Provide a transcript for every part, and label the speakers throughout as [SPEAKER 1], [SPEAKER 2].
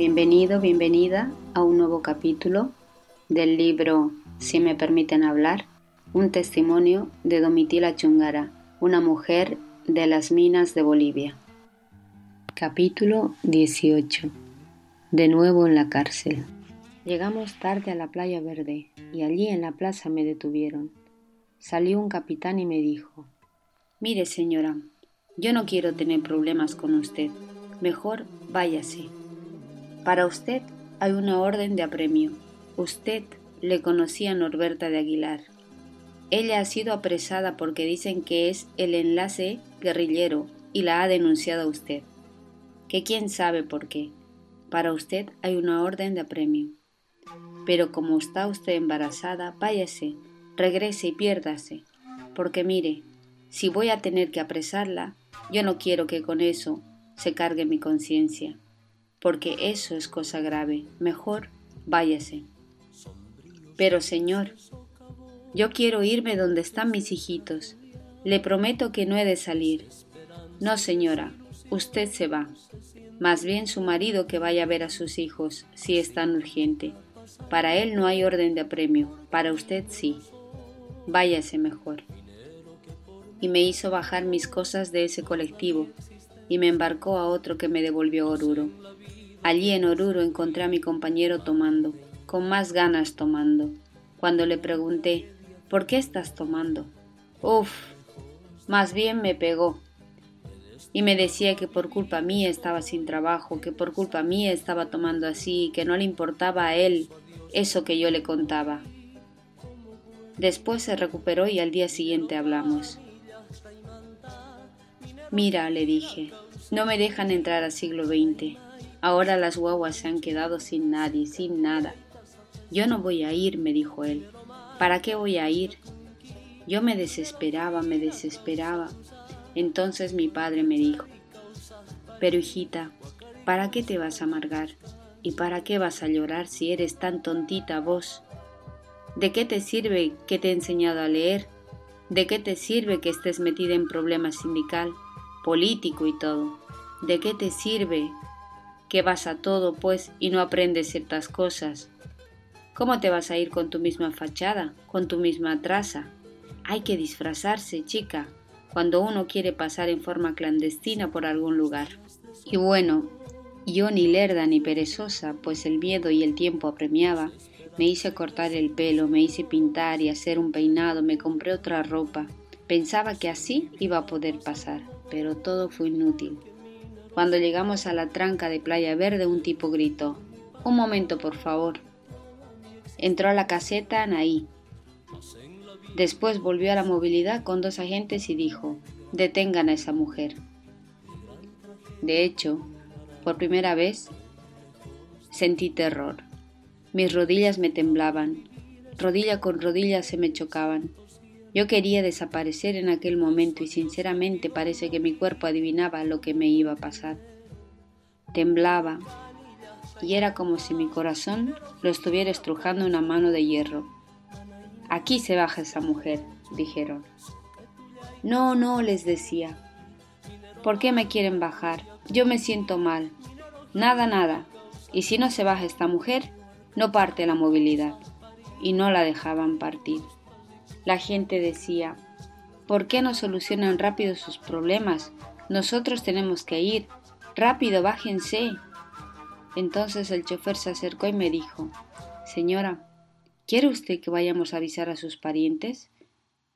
[SPEAKER 1] Bienvenido, bienvenida a un nuevo capítulo del libro Si me permiten hablar, un testimonio de Domitila Chungara, una mujer de las minas de Bolivia. Capítulo 18. De nuevo en la cárcel. Llegamos tarde a la playa verde y allí en la plaza me detuvieron. Salió un capitán y me dijo, Mire señora, yo no quiero tener problemas con usted. Mejor váyase. Para usted hay una orden de apremio. Usted le conocía a Norberta de Aguilar. Ella ha sido apresada porque dicen que es el enlace guerrillero y la ha denunciado a usted. Que quién sabe por qué. Para usted hay una orden de apremio. Pero como está usted embarazada, váyase, regrese y piérdase. Porque mire, si voy a tener que apresarla, yo no quiero que con eso se cargue mi conciencia porque eso es cosa grave. Mejor váyase. Pero, Señor, yo quiero irme donde están mis hijitos. Le prometo que no he de salir. No, señora, usted se va. Más bien su marido que vaya a ver a sus hijos, si es tan urgente. Para él no hay orden de apremio, para usted sí. Váyase mejor. Y me hizo bajar mis cosas de ese colectivo y me embarcó a otro que me devolvió Oruro. Allí en Oruro encontré a mi compañero tomando, con más ganas tomando. Cuando le pregunté, ¿por qué estás tomando? Uf, más bien me pegó. Y me decía que por culpa mía estaba sin trabajo, que por culpa mía estaba tomando así, que no le importaba a él eso que yo le contaba. Después se recuperó y al día siguiente hablamos. Mira, le dije, no me dejan entrar al siglo XX. Ahora las guaguas se han quedado sin nadie, sin nada. Yo no voy a ir, me dijo él. ¿Para qué voy a ir? Yo me desesperaba, me desesperaba. Entonces mi padre me dijo, pero hijita, ¿para qué te vas a amargar? ¿Y para qué vas a llorar si eres tan tontita vos? ¿De qué te sirve que te he enseñado a leer? ¿De qué te sirve que estés metida en problemas sindical, político y todo? ¿De qué te sirve que vas a todo, pues, y no aprendes ciertas cosas. ¿Cómo te vas a ir con tu misma fachada, con tu misma traza? Hay que disfrazarse, chica, cuando uno quiere pasar en forma clandestina por algún lugar. Y bueno, yo ni lerda ni perezosa, pues el miedo y el tiempo apremiaba, me hice cortar el pelo, me hice pintar y hacer un peinado, me compré otra ropa. Pensaba que así iba a poder pasar, pero todo fue inútil. Cuando llegamos a la tranca de Playa Verde, un tipo gritó, Un momento, por favor. Entró a la caseta Anaí. Después volvió a la movilidad con dos agentes y dijo, Detengan a esa mujer. De hecho, por primera vez, sentí terror. Mis rodillas me temblaban, rodilla con rodilla se me chocaban. Yo quería desaparecer en aquel momento y sinceramente parece que mi cuerpo adivinaba lo que me iba a pasar. Temblaba y era como si mi corazón lo estuviera estrujando una mano de hierro. Aquí se baja esa mujer, dijeron. No, no, les decía. ¿Por qué me quieren bajar? Yo me siento mal. Nada, nada. Y si no se baja esta mujer, no parte la movilidad. Y no la dejaban partir. La gente decía, ¿por qué no solucionan rápido sus problemas? Nosotros tenemos que ir. Rápido, bájense. Entonces el chofer se acercó y me dijo, Señora, ¿quiere usted que vayamos a avisar a sus parientes?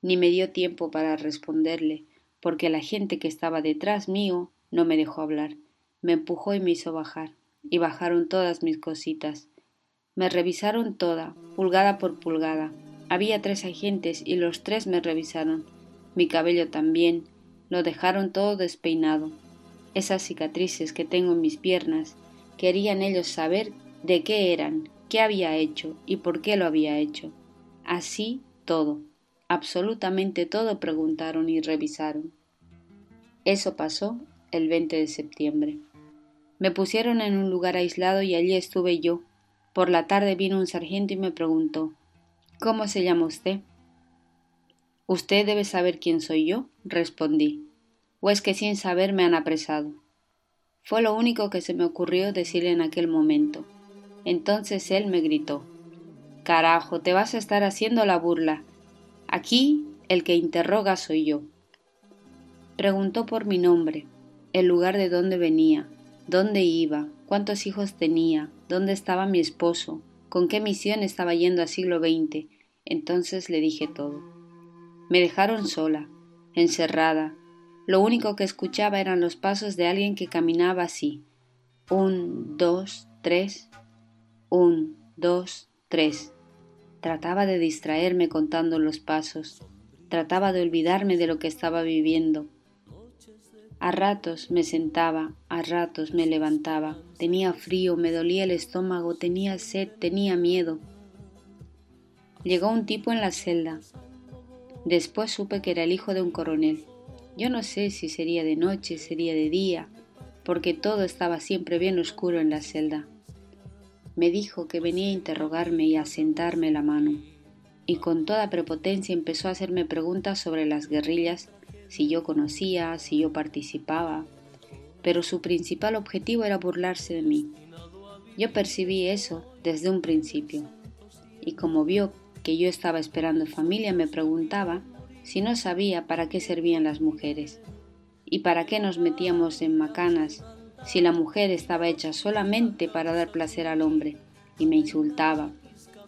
[SPEAKER 1] Ni me dio tiempo para responderle, porque la gente que estaba detrás mío no me dejó hablar. Me empujó y me hizo bajar, y bajaron todas mis cositas. Me revisaron toda, pulgada por pulgada, había tres agentes y los tres me revisaron. Mi cabello también. Lo dejaron todo despeinado. Esas cicatrices que tengo en mis piernas, querían ellos saber de qué eran, qué había hecho y por qué lo había hecho. Así todo, absolutamente todo preguntaron y revisaron. Eso pasó el 20 de septiembre. Me pusieron en un lugar aislado y allí estuve yo. Por la tarde vino un sargento y me preguntó ¿Cómo se llama usted? Usted debe saber quién soy yo, respondí. ¿O es que sin saber me han apresado? Fue lo único que se me ocurrió decirle en aquel momento. Entonces él me gritó Carajo, te vas a estar haciendo la burla. Aquí el que interroga soy yo. Preguntó por mi nombre, el lugar de dónde venía, dónde iba, cuántos hijos tenía, dónde estaba mi esposo, con qué misión estaba yendo al siglo XX. Entonces le dije todo. Me dejaron sola, encerrada, lo único que escuchaba eran los pasos de alguien que caminaba así. Un, dos, tres. Un, dos, tres. Trataba de distraerme contando los pasos. Trataba de olvidarme de lo que estaba viviendo. A ratos me sentaba, a ratos me levantaba. Tenía frío, me dolía el estómago, tenía sed, tenía miedo. Llegó un tipo en la celda. Después supe que era el hijo de un coronel. Yo no sé si sería de noche, sería de día, porque todo estaba siempre bien oscuro en la celda. Me dijo que venía a interrogarme y a sentarme la mano, y con toda prepotencia empezó a hacerme preguntas sobre las guerrillas, si yo conocía, si yo participaba, pero su principal objetivo era burlarse de mí. Yo percibí eso desde un principio, y como vio que yo estaba esperando familia, me preguntaba si no sabía para qué servían las mujeres y para qué nos metíamos en macanas si la mujer estaba hecha solamente para dar placer al hombre, y me insultaba,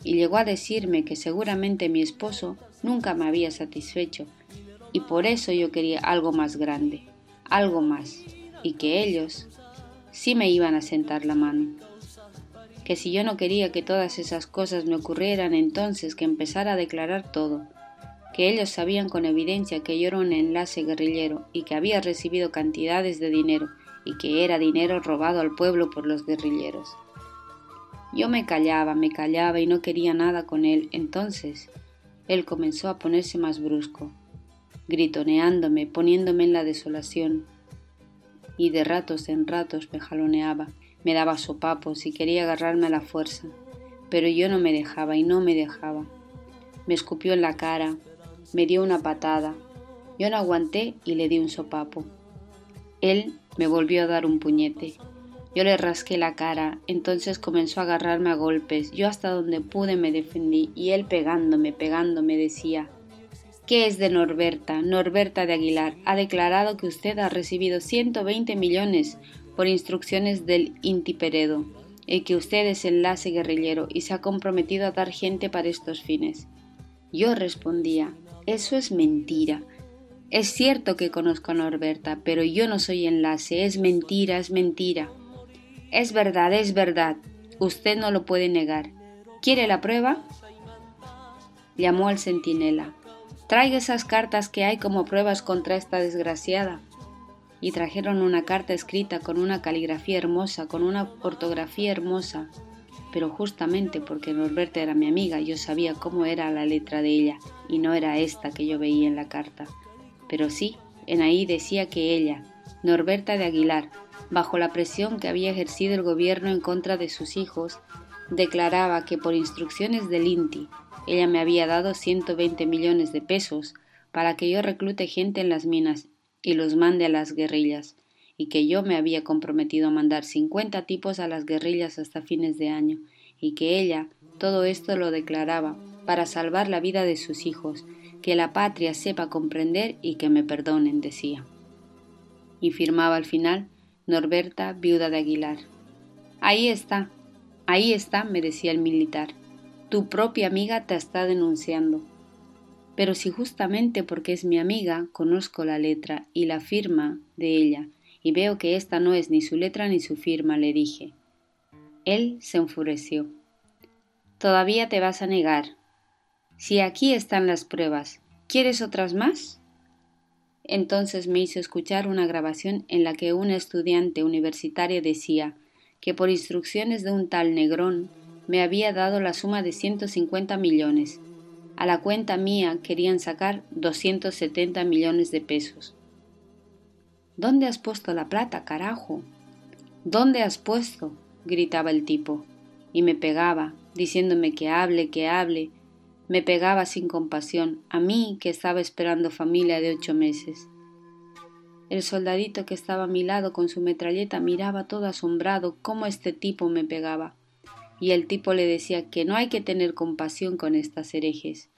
[SPEAKER 1] y llegó a decirme que seguramente mi esposo nunca me había satisfecho, y por eso yo quería algo más grande, algo más, y que ellos sí me iban a sentar la mano. Que si yo no quería que todas esas cosas me ocurrieran, entonces que empezara a declarar todo, que ellos sabían con evidencia que yo era un enlace guerrillero y que había recibido cantidades de dinero y que era dinero robado al pueblo por los guerrilleros. Yo me callaba, me callaba y no quería nada con él. Entonces él comenzó a ponerse más brusco, gritoneándome, poniéndome en la desolación. Y de ratos en ratos me jaloneaba, me daba sopapos y quería agarrarme a la fuerza. Pero yo no me dejaba y no me dejaba. Me escupió en la cara, me dio una patada. Yo no aguanté y le di un sopapo. Él me volvió a dar un puñete. Yo le rasqué la cara, entonces comenzó a agarrarme a golpes. Yo hasta donde pude me defendí y él pegándome, pegándome decía, ¿Qué es de Norberta? Norberta de Aguilar ha declarado que usted ha recibido 120 millones por instrucciones del Inti Peredo y que usted es enlace guerrillero y se ha comprometido a dar gente para estos fines. Yo respondía, eso es mentira. Es cierto que conozco a Norberta, pero yo no soy enlace. Es mentira, es mentira. Es verdad, es verdad. Usted no lo puede negar. ¿Quiere la prueba? Llamó al centinela. Traiga esas cartas que hay como pruebas contra esta desgraciada. Y trajeron una carta escrita con una caligrafía hermosa, con una ortografía hermosa. Pero justamente porque Norberta era mi amiga, yo sabía cómo era la letra de ella y no era esta que yo veía en la carta. Pero sí, en ahí decía que ella, Norberta de Aguilar, bajo la presión que había ejercido el gobierno en contra de sus hijos, declaraba que por instrucciones del INTI ella me había dado 120 millones de pesos para que yo reclute gente en las minas y los mande a las guerrillas, y que yo me había comprometido a mandar 50 tipos a las guerrillas hasta fines de año, y que ella todo esto lo declaraba para salvar la vida de sus hijos, que la patria sepa comprender y que me perdonen, decía. Y firmaba al final Norberta, viuda de Aguilar. Ahí está, ahí está, me decía el militar. Tu propia amiga te está denunciando. Pero si justamente porque es mi amiga conozco la letra y la firma de ella, y veo que esta no es ni su letra ni su firma, le dije. Él se enfureció. Todavía te vas a negar, si aquí están las pruebas, ¿quieres otras más? Entonces me hizo escuchar una grabación en la que una estudiante universitaria decía que por instrucciones de un tal Negrón me había dado la suma de 150 millones. A la cuenta mía querían sacar 270 millones de pesos. ¿Dónde has puesto la plata, carajo? ¿Dónde has puesto? gritaba el tipo, y me pegaba, diciéndome que hable, que hable, me pegaba sin compasión, a mí que estaba esperando familia de ocho meses. El soldadito que estaba a mi lado con su metralleta miraba todo asombrado cómo este tipo me pegaba. Y el tipo le decía que no hay que tener compasión con estas herejes,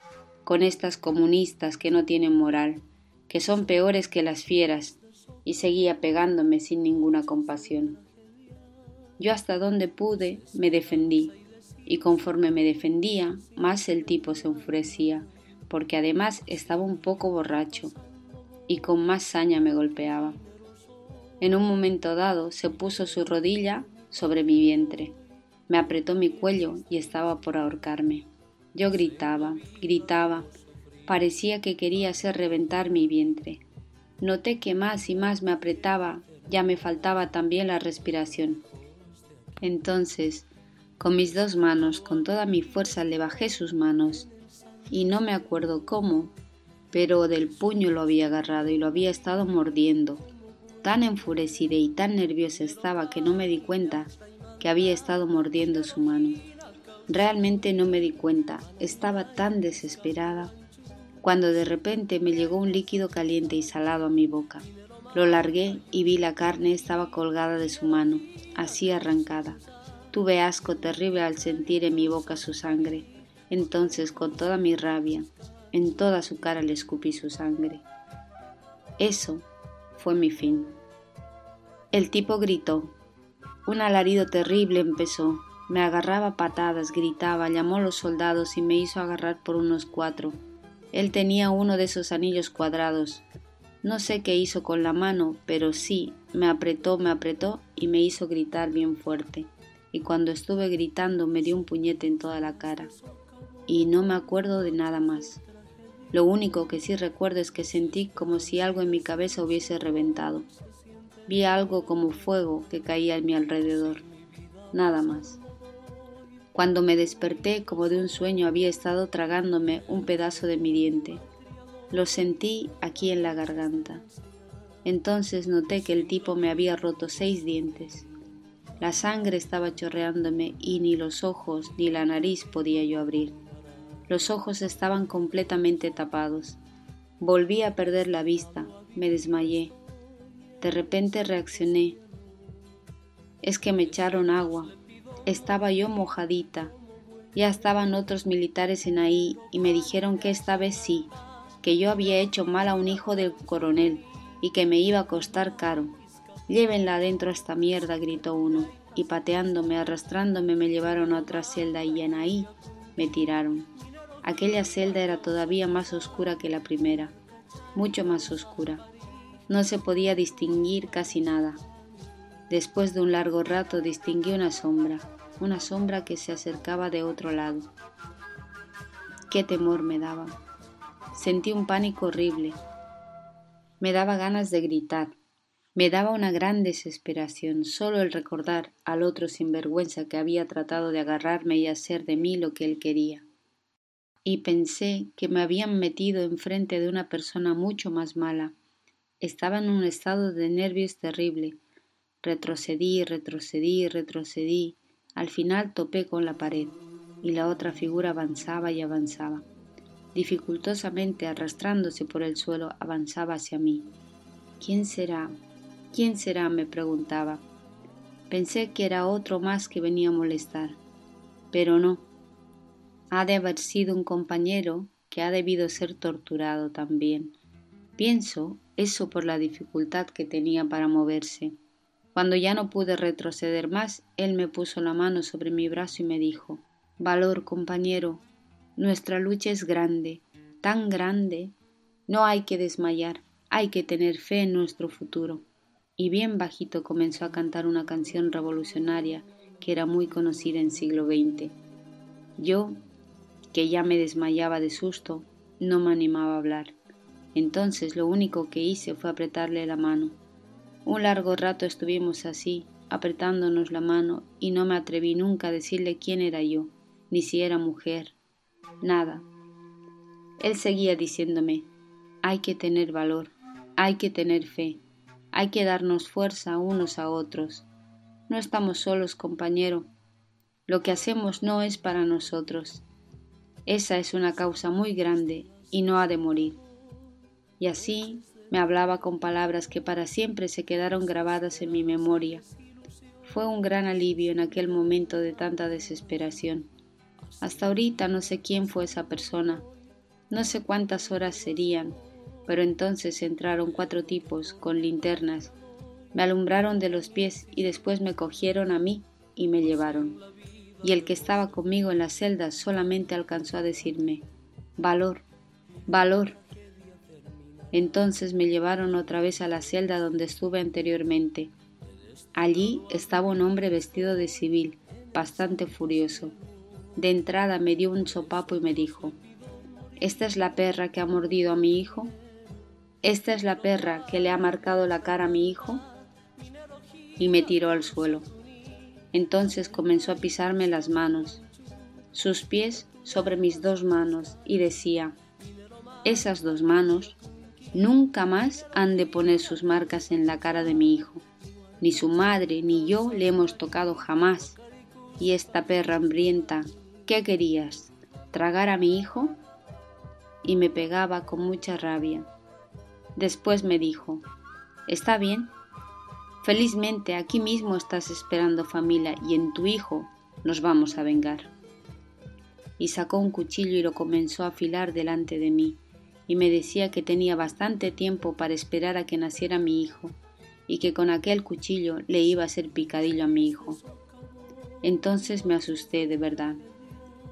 [SPEAKER 1] con estas comunistas que no tienen moral, que son peores que las fieras, y seguía pegándome sin ninguna compasión. Yo hasta donde pude me defendí, y conforme me defendía, más el tipo se enfurecía, porque además estaba un poco borracho y con más saña me golpeaba. En un momento dado se puso su rodilla sobre mi vientre, me apretó mi cuello y estaba por ahorcarme. Yo gritaba, gritaba, parecía que quería hacer reventar mi vientre. Noté que más y más me apretaba, ya me faltaba también la respiración. Entonces, con mis dos manos, con toda mi fuerza, le bajé sus manos, y no me acuerdo cómo, pero del puño lo había agarrado y lo había estado mordiendo. Tan enfurecida y tan nerviosa estaba que no me di cuenta que había estado mordiendo su mano. Realmente no me di cuenta, estaba tan desesperada, cuando de repente me llegó un líquido caliente y salado a mi boca. Lo largué y vi la carne estaba colgada de su mano, así arrancada. Tuve asco terrible al sentir en mi boca su sangre. Entonces, con toda mi rabia, en toda su cara le escupí su sangre. Eso fue mi fin. El tipo gritó. Un alarido terrible empezó. Me agarraba patadas, gritaba, llamó a los soldados y me hizo agarrar por unos cuatro. Él tenía uno de esos anillos cuadrados. No sé qué hizo con la mano, pero sí, me apretó, me apretó y me hizo gritar bien fuerte. Y cuando estuve gritando me dio un puñete en toda la cara. Y no me acuerdo de nada más. Lo único que sí recuerdo es que sentí como si algo en mi cabeza hubiese reventado. Vi algo como fuego que caía a mi alrededor. Nada más. Cuando me desperté como de un sueño había estado tragándome un pedazo de mi diente. Lo sentí aquí en la garganta. Entonces noté que el tipo me había roto seis dientes. La sangre estaba chorreándome y ni los ojos ni la nariz podía yo abrir. Los ojos estaban completamente tapados. Volví a perder la vista, me desmayé. De repente reaccioné. Es que me echaron agua. Estaba yo mojadita. Ya estaban otros militares en ahí y me dijeron que esta vez sí, que yo había hecho mal a un hijo del coronel y que me iba a costar caro. Llévenla adentro a esta mierda, gritó uno, y pateándome, arrastrándome me llevaron a otra celda y en ahí me tiraron. Aquella celda era todavía más oscura que la primera, mucho más oscura. No se podía distinguir casi nada. Después de un largo rato distinguí una sombra, una sombra que se acercaba de otro lado. Qué temor me daba. Sentí un pánico horrible. Me daba ganas de gritar. Me daba una gran desesperación solo el recordar al otro sinvergüenza que había tratado de agarrarme y hacer de mí lo que él quería y pensé que me habían metido enfrente de una persona mucho más mala. Estaba en un estado de nervios terrible. Retrocedí, retrocedí, retrocedí. Al final topé con la pared y la otra figura avanzaba y avanzaba. Dificultosamente arrastrándose por el suelo avanzaba hacia mí. ¿Quién será? ¿Quién será? me preguntaba. Pensé que era otro más que venía a molestar. Pero no, ha de haber sido un compañero que ha debido ser torturado también. Pienso eso por la dificultad que tenía para moverse. Cuando ya no pude retroceder más, él me puso la mano sobre mi brazo y me dijo Valor, compañero, nuestra lucha es grande, tan grande. No hay que desmayar, hay que tener fe en nuestro futuro. Y bien bajito comenzó a cantar una canción revolucionaria que era muy conocida en siglo XX. Yo que ya me desmayaba de susto, no me animaba a hablar. Entonces lo único que hice fue apretarle la mano. Un largo rato estuvimos así, apretándonos la mano, y no me atreví nunca a decirle quién era yo, ni si era mujer, nada. Él seguía diciéndome, hay que tener valor, hay que tener fe, hay que darnos fuerza unos a otros. No estamos solos, compañero. Lo que hacemos no es para nosotros, esa es una causa muy grande y no ha de morir. Y así Me hablaba con palabras que para siempre se quedaron grabadas en mi memoria. Fue un gran alivio en aquel momento de tanta desesperación. Hasta ahorita no sé quién fue esa persona, no sé cuántas horas serían, pero entonces entraron cuatro tipos con linternas, me alumbraron de los pies y después me cogieron a mí y me llevaron. Y el que estaba conmigo en la celda solamente alcanzó a decirme, valor, valor. Entonces me llevaron otra vez a la celda donde estuve anteriormente. Allí estaba un hombre vestido de civil, bastante furioso. De entrada me dio un sopapo y me dijo, ¿Esta es la perra que ha mordido a mi hijo? ¿Esta es la perra que le ha marcado la cara a mi hijo? Y me tiró al suelo. Entonces comenzó a pisarme las manos, sus pies sobre mis dos manos, y decía, esas dos manos nunca más han de poner sus marcas en la cara de mi hijo. Ni su madre ni yo le hemos tocado jamás. Y esta perra hambrienta, ¿qué querías? ¿Tragar a mi hijo? Y me pegaba con mucha rabia. Después me dijo, Está bien. Felizmente aquí mismo estás esperando familia y en tu hijo nos vamos a vengar. Y sacó un cuchillo y lo comenzó a afilar delante de mí y me decía que tenía bastante tiempo para esperar a que naciera mi hijo y que con aquel cuchillo le iba a hacer picadillo a mi hijo. Entonces me asusté de verdad.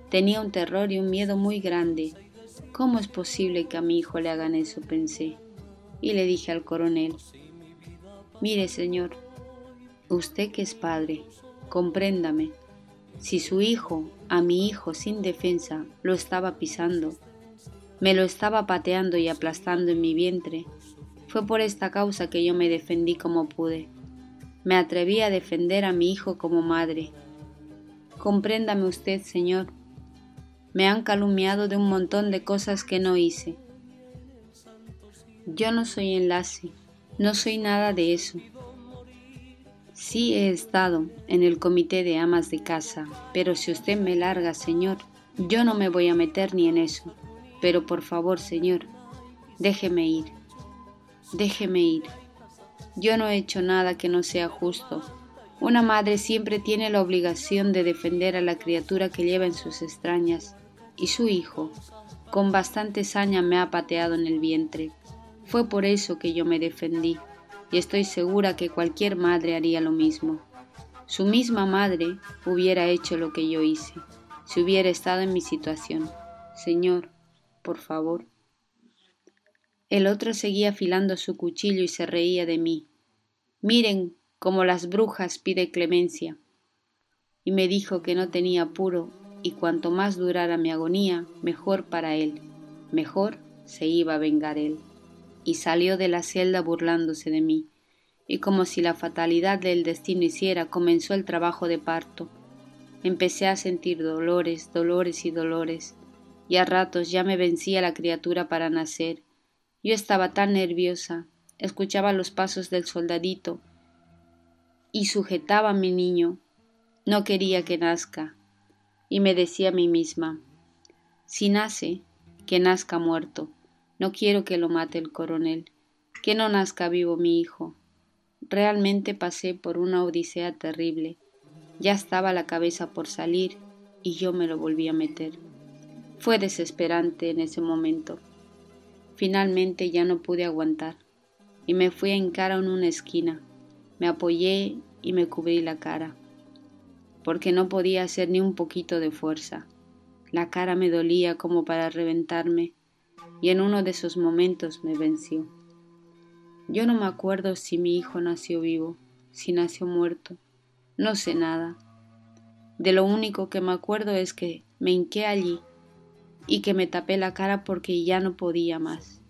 [SPEAKER 1] Tenía un terror y un miedo muy grande. ¿Cómo es posible que a mi hijo le hagan eso? pensé. Y le dije al coronel, mire señor, usted que es padre, compréndame, si su hijo, a mi hijo sin defensa, lo estaba pisando, me lo estaba pateando y aplastando en mi vientre. Fue por esta causa que yo me defendí como pude. Me atreví a defender a mi hijo como madre. Compréndame usted, Señor. Me han calumniado de un montón de cosas que no hice. Yo no soy enlace, no soy nada de eso. Sí he estado en el comité de amas de casa, pero si usted me larga, Señor, yo no me voy a meter ni en eso. Pero por favor, Señor, déjeme ir, déjeme ir. Yo no he hecho nada que no sea justo. Una madre siempre tiene la obligación de defender a la criatura que lleva en sus extrañas, y su hijo, con bastante saña, me ha pateado en el vientre. Fue por eso que yo me defendí, y estoy segura que cualquier madre haría lo mismo. Su misma madre hubiera hecho lo que yo hice, si hubiera estado en mi situación. Señor, por favor. El otro seguía afilando su cuchillo y se reía de mí. Miren cómo las brujas pide clemencia. Y me dijo que no tenía apuro y cuanto más durara mi agonía, mejor para él, mejor se iba a vengar él. Y salió de la celda burlándose de mí, y como si la fatalidad del destino hiciera, comenzó el trabajo de parto. Empecé a sentir dolores, dolores y dolores, y a ratos ya me vencía la criatura para nacer. Yo estaba tan nerviosa, escuchaba los pasos del soldadito y sujetaba a mi niño. No quería que nazca, y me decía a mí misma, si nace, que nazca muerto, no quiero que lo mate el coronel, que no nazca vivo mi hijo. Realmente pasé por una odisea terrible, ya estaba la cabeza por salir y yo me lo volví a meter. Fue desesperante en ese momento. Finalmente ya no pude aguantar y me fui a hincar en una esquina. Me apoyé y me cubrí la cara, porque no podía hacer ni un poquito de fuerza. La cara me dolía como para reventarme y en uno de esos momentos me venció. Yo no me acuerdo si mi hijo nació vivo, si nació muerto, no sé nada. De lo único que me acuerdo es que me hinqué allí y que me tapé la cara porque ya no podía más.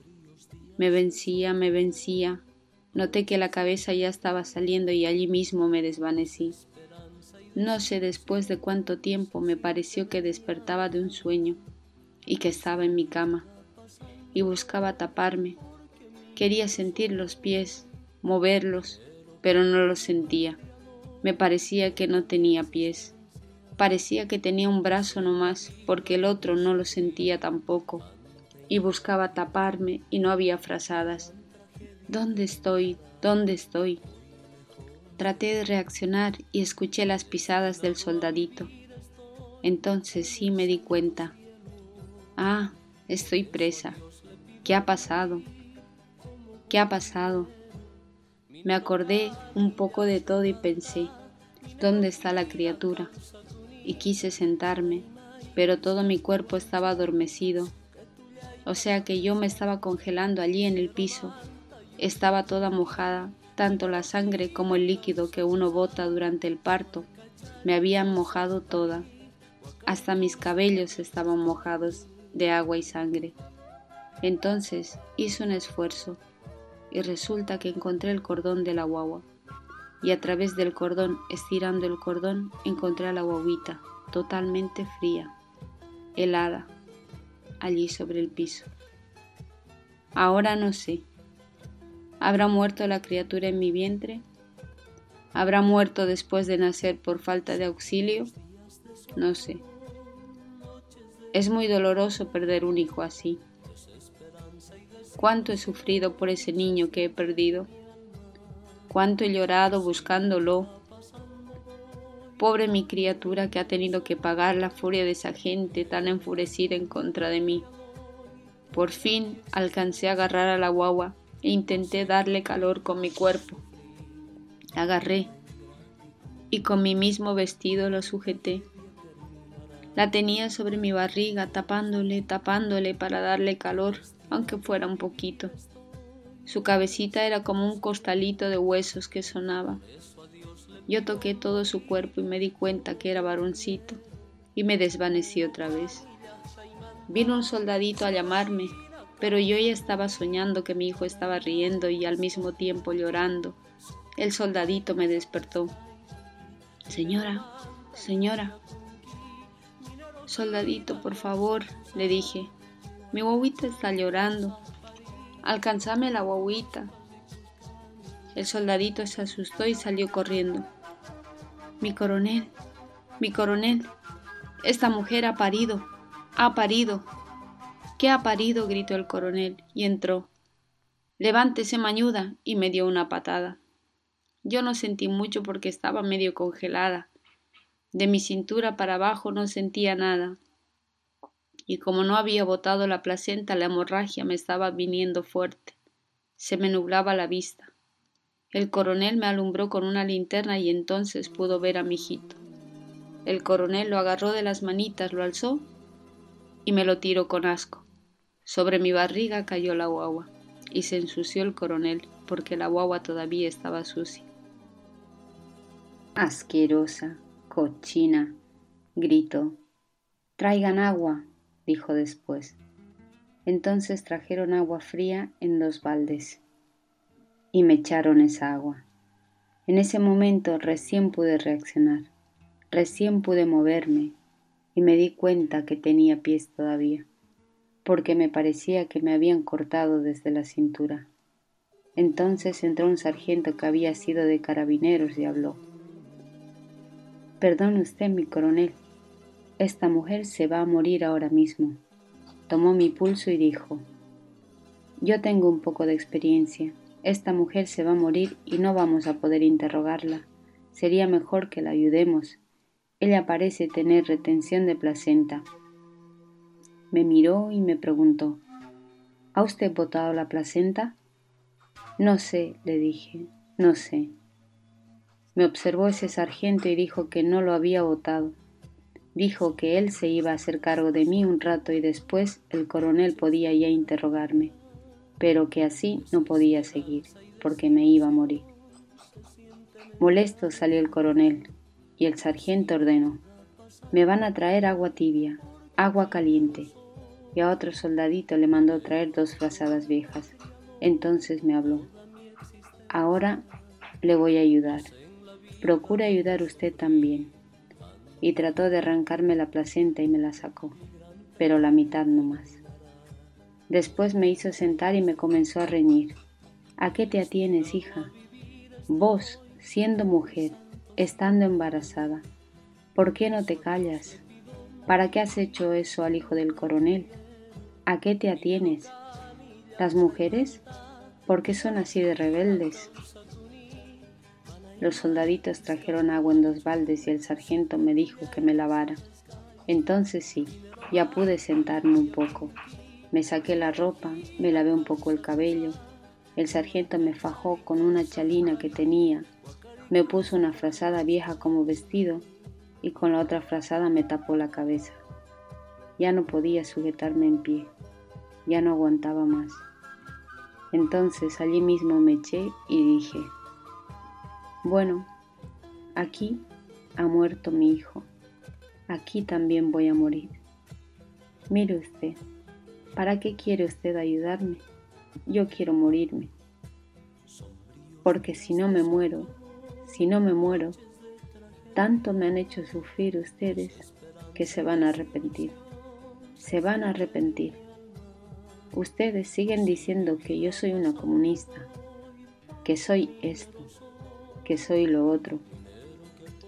[SPEAKER 1] Me vencía, me vencía. Noté que la cabeza ya estaba saliendo y allí mismo me desvanecí. No sé después de cuánto tiempo me pareció que despertaba de un sueño y que estaba en mi cama y buscaba taparme. Quería sentir los pies, moverlos, pero no los sentía. Me parecía que no tenía pies. Parecía que tenía un brazo no más, porque el otro no lo sentía tampoco, y buscaba taparme y no había frazadas. ¿Dónde estoy? ¿Dónde estoy? Traté de reaccionar y escuché las pisadas del soldadito. Entonces sí me di cuenta. Ah, estoy presa. ¿Qué ha pasado? ¿Qué ha pasado? Me acordé un poco de todo y pensé, ¿dónde está la criatura? Y quise sentarme, pero todo mi cuerpo estaba adormecido, o sea que yo me estaba congelando allí en el piso. Estaba toda mojada, tanto la sangre como el líquido que uno bota durante el parto me habían mojado toda. Hasta mis cabellos estaban mojados de agua y sangre. Entonces hice un esfuerzo y resulta que encontré el cordón de la guagua. Y a través del cordón, estirando el cordón, encontré a la guaguita, totalmente fría, helada, allí sobre el piso. Ahora no sé. ¿Habrá muerto la criatura en mi vientre? ¿Habrá muerto después de nacer por falta de auxilio? No sé. Es muy doloroso perder un hijo así. Cuánto he sufrido por ese niño que he perdido. Cuánto he llorado buscándolo. Pobre mi criatura que ha tenido que pagar la furia de esa gente tan enfurecida en contra de mí. Por fin alcancé a agarrar a la guagua e intenté darle calor con mi cuerpo. La agarré y con mi mismo vestido lo sujeté. La tenía sobre mi barriga, tapándole, tapándole para darle calor, aunque fuera un poquito. Su cabecita era como un costalito de huesos que sonaba. Yo toqué todo su cuerpo y me di cuenta que era varoncito y me desvanecí otra vez. Vino un soldadito a llamarme, pero yo ya estaba soñando que mi hijo estaba riendo y al mismo tiempo llorando. El soldadito me despertó. Señora, señora. Soldadito, por favor, le dije, mi guaguita está llorando. Alcanzame la guaguita. El soldadito se asustó y salió corriendo. Mi coronel, mi coronel, esta mujer ha parido, ha parido. ¿Qué ha parido? gritó el coronel y entró. Levántese, mañuda, y me dio una patada. Yo no sentí mucho porque estaba medio congelada. De mi cintura para abajo no sentía nada, y como no había botado la placenta, la hemorragia me estaba viniendo fuerte. Se me nublaba la vista. El coronel me alumbró con una linterna y entonces pudo ver a mi hijito. El coronel lo agarró de las manitas, lo alzó y me lo tiró con asco. Sobre mi barriga cayó la guagua y se ensució el coronel porque la guagua todavía estaba sucia. Asquerosa, cochina, gritó. Traigan agua, dijo después. Entonces trajeron agua fría en dos baldes y me echaron esa agua. En ese momento recién pude reaccionar, recién pude moverme y me di cuenta que tenía pies todavía, porque me parecía que me habían cortado desde la cintura. Entonces entró un sargento que había sido de carabineros y habló. Perdone usted, mi coronel, esta mujer se va a morir ahora mismo. Tomó mi pulso y dijo, yo tengo un poco de experiencia. Esta mujer se va a morir y no vamos a poder interrogarla. Sería mejor que la ayudemos. Ella parece tener retención de placenta. Me miró y me preguntó, ¿Ha usted botado la placenta? No sé, le dije, no sé. Me observó ese sargento y dijo que no lo había botado. Dijo que él se iba a hacer cargo de mí un rato y después el coronel podía ya interrogarme, pero que así no podía seguir, porque me iba a morir. Molesto salió el coronel y el sargento ordenó, me van a traer agua tibia, agua caliente, y a otro soldadito le mandó traer dos frazadas viejas. Entonces me habló, ahora le voy a ayudar, procure ayudar usted también y trató de arrancarme la placenta y me la sacó, pero la mitad no más. Después me hizo sentar y me comenzó a reñir. ¿A qué te atienes, hija? Vos, siendo mujer, estando embarazada, ¿por qué no te callas? ¿Para qué has hecho eso al hijo del coronel? ¿A qué te atienes? ¿Las mujeres? ¿Por qué son así de rebeldes? Los soldaditos trajeron agua en dos baldes y el sargento me dijo que me lavara. Entonces sí, ya pude sentarme un poco. Me saqué la ropa, me lavé un poco el cabello. El sargento me fajó con una chalina que tenía, me puso una frazada vieja como vestido y con la otra frazada me tapó la cabeza. Ya no podía sujetarme en pie, ya no aguantaba más. Entonces allí mismo me eché y dije, bueno, aquí ha muerto mi hijo, aquí también voy a morir. Mire usted, ¿para qué quiere usted ayudarme? Yo quiero morirme. Porque si no me muero, si no me muero, tanto me han hecho sufrir ustedes que se van a arrepentir. Se van a arrepentir. Ustedes siguen diciendo que yo soy una comunista, que soy esto, que soy lo otro.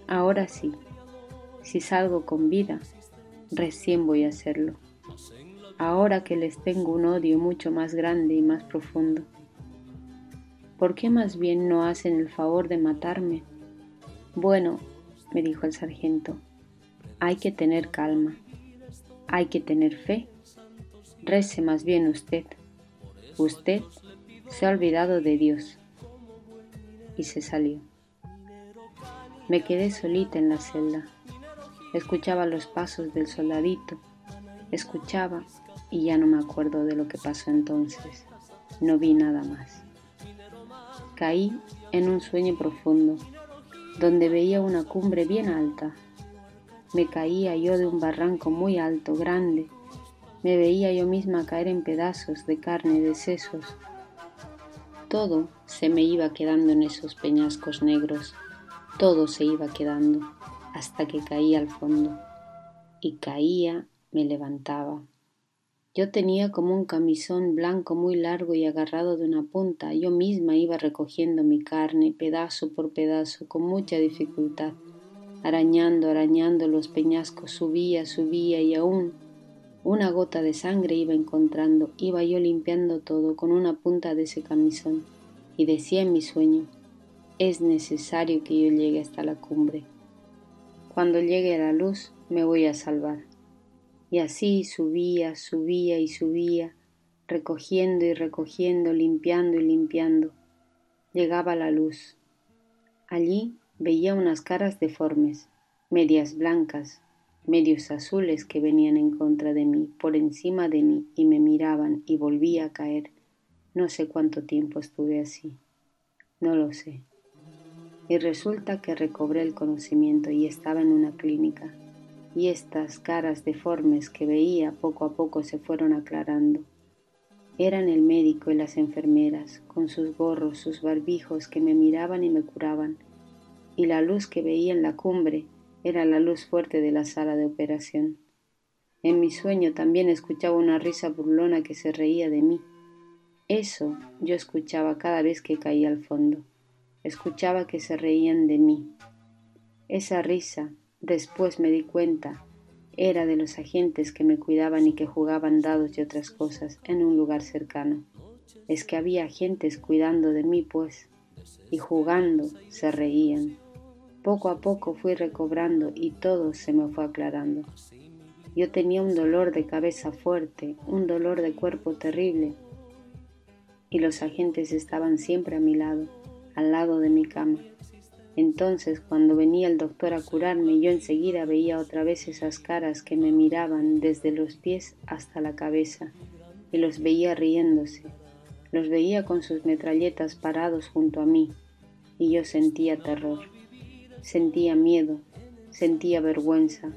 [SPEAKER 1] Ahora sí, si salgo con vida, recién voy a hacerlo. Ahora que les tengo un odio mucho más grande y más profundo. ¿Por qué más bien no hacen el favor de matarme? Bueno, me dijo el sargento, hay que tener calma, hay que tener fe Rece más bien usted. Usted se ha olvidado de Dios. Y se salió. Me quedé solita en la celda. Escuchaba los pasos del soldadito. Escuchaba y ya no me acuerdo de lo que pasó entonces. No vi nada más. Caí en un sueño profundo, donde veía una cumbre bien alta. Me caía yo de un barranco muy alto, grande, me veía yo misma caer en pedazos de carne de sesos. Todo se me iba quedando en esos peñascos negros, todo se iba quedando, hasta que caía al fondo. Y caía, me levantaba. Yo tenía como un camisón blanco muy largo y agarrado de una punta. Yo misma iba recogiendo mi carne, pedazo por pedazo, con mucha dificultad. Arañando, arañando los peñascos, subía, subía y aún una gota de sangre iba encontrando, iba yo limpiando todo con una punta de ese camisón, y decía en mi sueño, es necesario que yo llegue hasta la cumbre. Cuando llegue la luz me voy a salvar. Y así subía, subía y subía, recogiendo y recogiendo, limpiando y limpiando. Llegaba la luz. Allí veía unas caras deformes, medias blancas, medios azules que venían en contra de mí, por encima de mí, y me miraban y volvía a caer. No sé cuánto tiempo estuve así. No lo sé. Y resulta que recobré el conocimiento y estaba en una clínica. Y estas caras deformes que veía poco a poco se fueron aclarando. Eran el médico y las enfermeras, con sus gorros, sus barbijos que me miraban y me curaban. Y la luz que veía en la cumbre era la luz fuerte de la sala de operación. En mi sueño también escuchaba una risa burlona que se reía de mí. Eso yo escuchaba cada vez que caía al fondo. Escuchaba que se reían de mí. Esa risa, después me di cuenta, era de los agentes que me cuidaban y que jugaban dados y otras cosas en un lugar cercano. Es que había agentes cuidando de mí, pues, y jugando se reían. Poco a poco fui recobrando y todo se me fue aclarando. Yo tenía un dolor de cabeza fuerte, un dolor de cuerpo terrible, y los agentes estaban siempre a mi lado, al lado de mi cama. Entonces, cuando venía el doctor a curarme, yo enseguida veía otra vez esas caras que me miraban desde los pies hasta la cabeza, y los veía riéndose, los veía con sus metralletas parados junto a mí, y yo sentía terror. Sentía miedo, sentía vergüenza,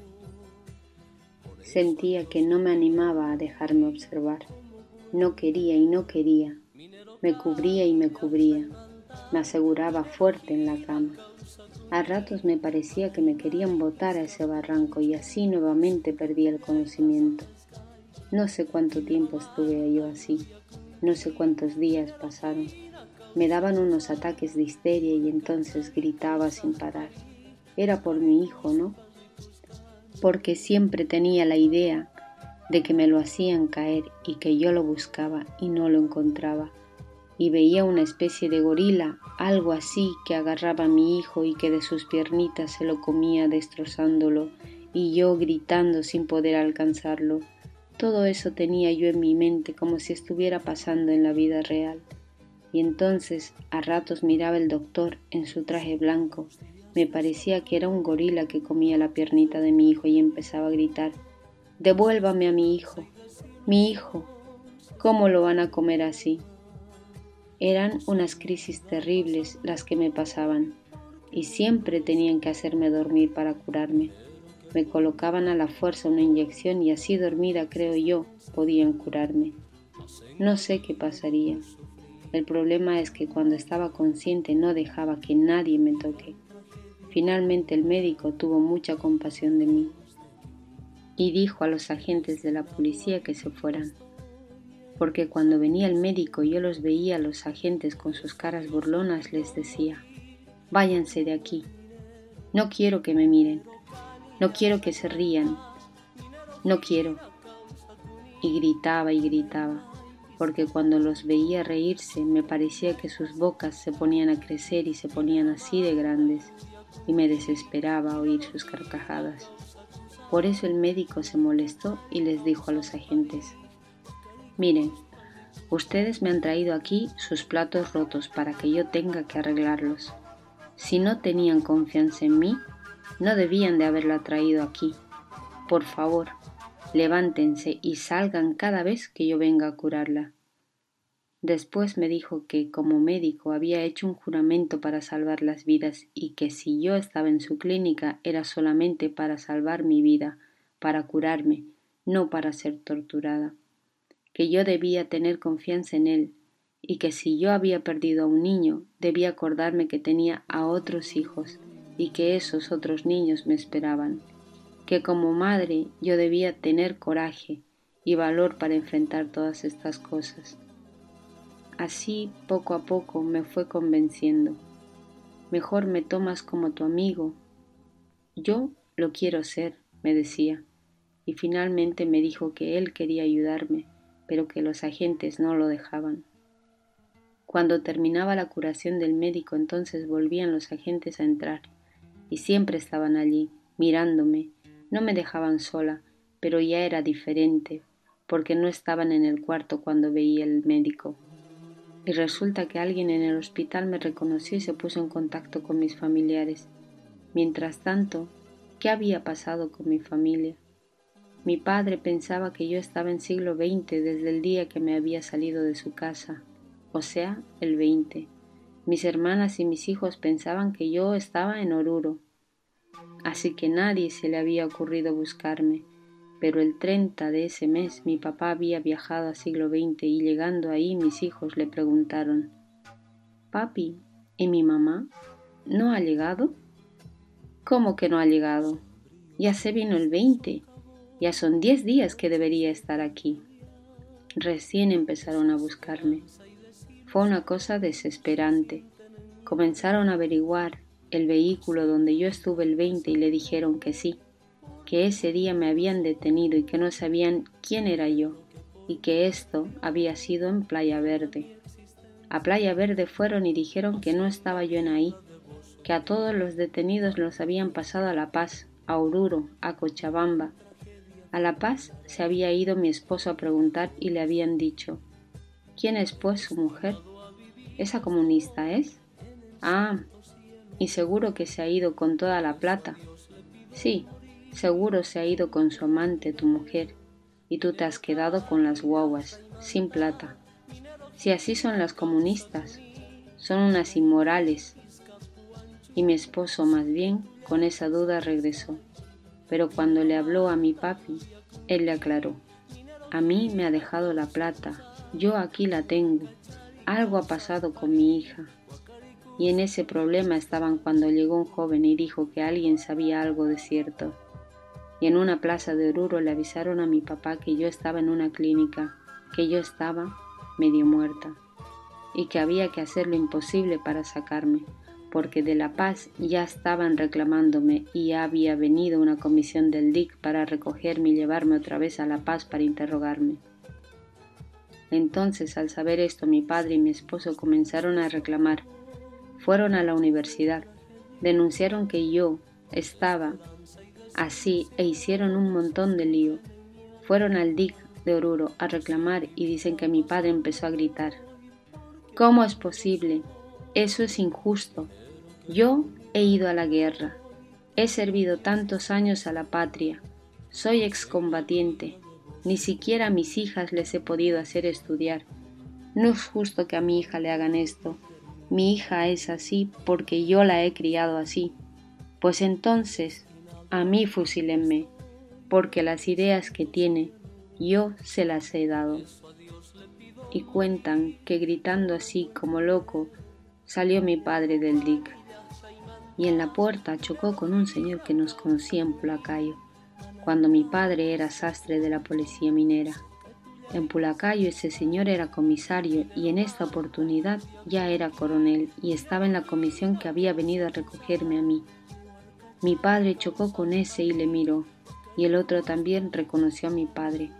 [SPEAKER 1] sentía que no me animaba a dejarme observar. No quería y no quería. Me cubría y me cubría. Me aseguraba fuerte en la cama. A ratos me parecía que me querían botar a ese barranco y así nuevamente perdí el conocimiento. No sé cuánto tiempo estuve yo así, no sé cuántos días pasaron. Me daban unos ataques de histeria y entonces gritaba sin parar. Era por mi hijo, ¿no? Porque siempre tenía la idea de que me lo hacían caer y que yo lo buscaba y no lo encontraba. Y veía una especie de gorila, algo así, que agarraba a mi hijo y que de sus piernitas se lo comía destrozándolo, y yo gritando sin poder alcanzarlo. Todo eso tenía yo en mi mente como si estuviera pasando en la vida real. Y entonces a ratos miraba el doctor en su traje blanco. Me parecía que era un gorila que comía la piernita de mi hijo y empezaba a gritar Devuélvame a mi hijo. Mi hijo. ¿Cómo lo van a comer así? Eran unas crisis terribles las que me pasaban y siempre tenían que hacerme dormir para curarme. Me colocaban a la fuerza una inyección y así dormida, creo yo, podían curarme. No sé qué pasaría. El problema es que cuando estaba consciente no dejaba que nadie me toque. Finalmente el médico tuvo mucha compasión de mí y dijo a los agentes de la policía que se fueran porque cuando venía el médico yo los veía a los agentes con sus caras burlonas, les decía, váyanse de aquí, no quiero que me miren, no quiero que se rían, no quiero. Y gritaba y gritaba, porque cuando los veía reírse me parecía que sus bocas se ponían a crecer y se ponían así de grandes, y me desesperaba oír sus carcajadas. Por eso el médico se molestó y les dijo a los agentes, Miren, ustedes me han traído aquí sus platos rotos para que yo tenga que arreglarlos. Si no tenían confianza en mí, no debían de haberla traído aquí. Por favor, levántense y salgan cada vez que yo venga a curarla. Después me dijo que como médico había hecho un juramento para salvar las vidas y que si yo estaba en su clínica era solamente para salvar mi vida, para curarme, no para ser torturada que yo debía tener confianza en él y que si yo había perdido a un niño debía acordarme que tenía a otros hijos y que esos otros niños me esperaban, que como madre yo debía tener coraje y valor para enfrentar todas estas cosas. Así poco a poco me fue convenciendo. Mejor me tomas como tu amigo. Yo lo quiero ser, me decía, y finalmente me dijo que él quería ayudarme pero que los agentes no lo dejaban. Cuando terminaba la curación del médico entonces volvían los agentes a entrar, y siempre estaban allí, mirándome, no me dejaban sola, pero ya era diferente, porque no estaban en el cuarto cuando veía el médico. Y resulta que alguien en el hospital me reconoció y se puso en contacto con mis familiares. Mientras tanto, ¿qué había pasado con mi familia? Mi padre pensaba que yo estaba en siglo XX desde el día que me había salido de su casa, o sea, el XX. Mis hermanas y mis hijos pensaban que yo estaba en Oruro, así que nadie se le había ocurrido buscarme. Pero el 30 de ese mes mi papá había viajado a siglo XX y llegando ahí mis hijos le preguntaron, Papi, ¿y mi mamá? ¿No ha llegado? ¿Cómo que no ha llegado? Ya se vino el 20 ya son diez días que debería estar aquí. Recién empezaron a buscarme. Fue una cosa desesperante. Comenzaron a averiguar el vehículo donde yo estuve el 20 y le dijeron que sí, que ese día me habían detenido y que no sabían quién era yo y que esto había sido en Playa Verde. A Playa Verde fueron y dijeron que no estaba yo en ahí, que a todos los detenidos los habían pasado a La Paz, a Oruro, a Cochabamba, a La Paz se había ido mi esposo a preguntar y le habían dicho, ¿quién es pues su mujer? ¿Esa comunista es? Ah, y seguro que se ha ido con toda la plata. Sí, seguro se ha ido con su amante, tu mujer, y tú te has quedado con las guaguas, sin plata. Si así son las comunistas, son unas inmorales. Y mi esposo más bien con esa duda regresó pero cuando le habló a mi papi, él le aclaró, a mí me ha dejado la plata, yo aquí la tengo, algo ha pasado con mi hija. Y en ese problema estaban cuando llegó un joven y dijo que alguien sabía algo de cierto. Y en una plaza de Oruro le avisaron a mi papá que yo estaba en una clínica, que yo estaba medio muerta, y que había que hacer lo imposible para sacarme, porque de La Paz ya estaban reclamándome y había venido una comisión del DIC para recogerme y llevarme otra vez a La Paz para interrogarme. Entonces, al saber esto, mi padre y mi esposo comenzaron a reclamar. Fueron a la universidad, denunciaron que yo estaba así e hicieron un montón de lío. Fueron al DIC de Oruro a reclamar y dicen que mi padre empezó a gritar. ¿Cómo es posible? Eso es injusto. Yo he ido a la guerra. He servido tantos años a la patria. Soy excombatiente. Ni siquiera a mis hijas les he podido hacer estudiar. No es justo que a mi hija le hagan esto. Mi hija es así porque yo la he criado así. Pues entonces, a mí fusílenme, porque las ideas que tiene, yo se las he dado. Y cuentan que gritando así como loco, salió mi padre del DIC. Y en la puerta chocó con un señor que nos conocía en Pulacayo, cuando mi padre era sastre de la policía minera. En Pulacayo ese señor era comisario y en esta oportunidad ya era coronel y estaba en la comisión que había venido a recogerme a mí. Mi padre chocó con ese y le miró, y el otro también reconoció a mi padre.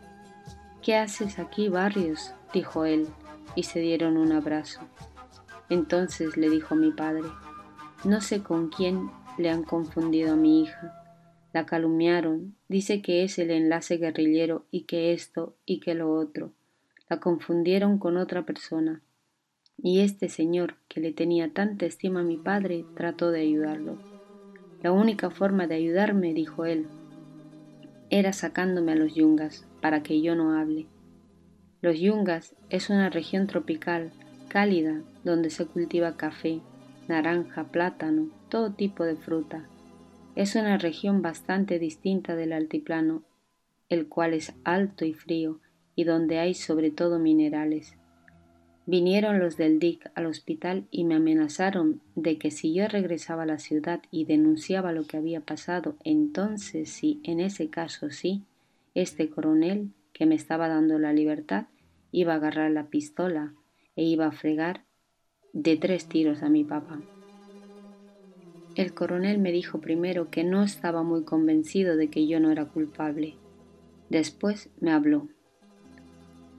[SPEAKER 1] ¿Qué haces aquí, Barrios? dijo él, y se dieron un abrazo. Entonces le dijo mi padre, no sé con quién le han confundido a mi hija. La calumniaron, dice que es el enlace guerrillero y que esto y que lo otro. La confundieron con otra persona. Y este señor, que le tenía tanta estima a mi padre, trató de ayudarlo. La única forma de ayudarme, dijo él, era sacándome a los yungas, para que yo no hable. Los yungas es una región tropical, cálida, donde se cultiva café, naranja, plátano, todo tipo de fruta. Es una región bastante distinta del altiplano, el cual es alto y frío y donde hay sobre todo minerales. Vinieron los del DIC al hospital y me amenazaron de que si yo regresaba a la ciudad y denunciaba lo que había pasado, entonces sí, en ese caso sí, este coronel que me estaba dando la libertad iba a agarrar la pistola e iba a fregar de tres tiros a mi papá. El coronel me dijo primero que no estaba muy convencido de que yo no era culpable. Después me habló.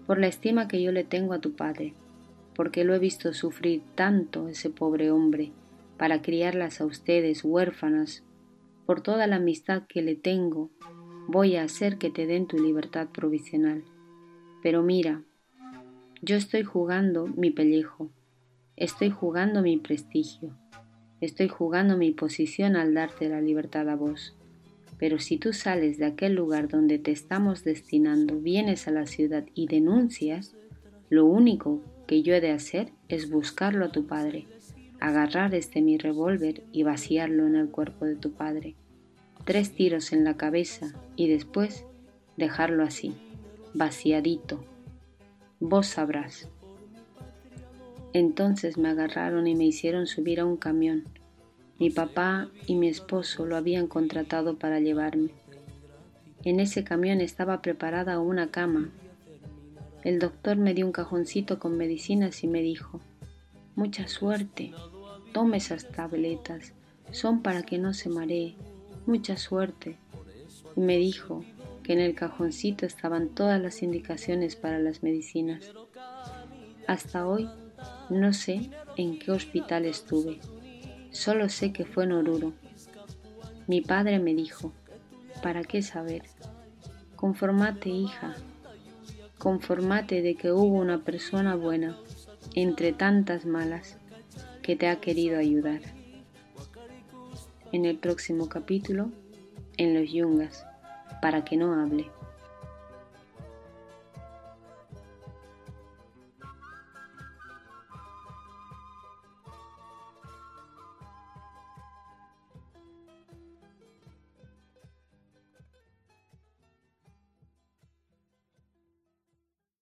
[SPEAKER 1] Por la estima que yo le tengo a tu padre, porque lo he visto sufrir tanto ese pobre hombre para criarlas a ustedes huérfanas, por toda la amistad que le tengo, voy a hacer que te den tu libertad provisional. Pero mira, yo estoy jugando mi pellejo, estoy jugando mi prestigio, Estoy jugando mi posición al darte la libertad a vos. Pero si tú sales de aquel lugar donde te estamos destinando, vienes a la ciudad y denuncias, lo único que yo he de hacer es buscarlo a tu padre, agarrar este mi revólver y vaciarlo en el cuerpo de tu padre. Tres tiros en la cabeza y después dejarlo así, vaciadito. Vos sabrás. Entonces me agarraron y me hicieron subir a un camión. Mi papá y mi esposo lo habían contratado para llevarme. En ese camión estaba preparada una cama. El doctor me dio un cajoncito con medicinas y me dijo, mucha suerte, tome esas tabletas, son para que no se maree, mucha suerte. Y me dijo que en el cajoncito estaban todas las indicaciones para las medicinas. Hasta hoy no sé en qué hospital estuve, solo sé que fue en Oruro. Mi padre me dijo, ¿para qué saber? Conformate, hija, conformate de que hubo una persona buena entre tantas malas que te ha querido ayudar. En el próximo capítulo, en los yungas, para que no hable.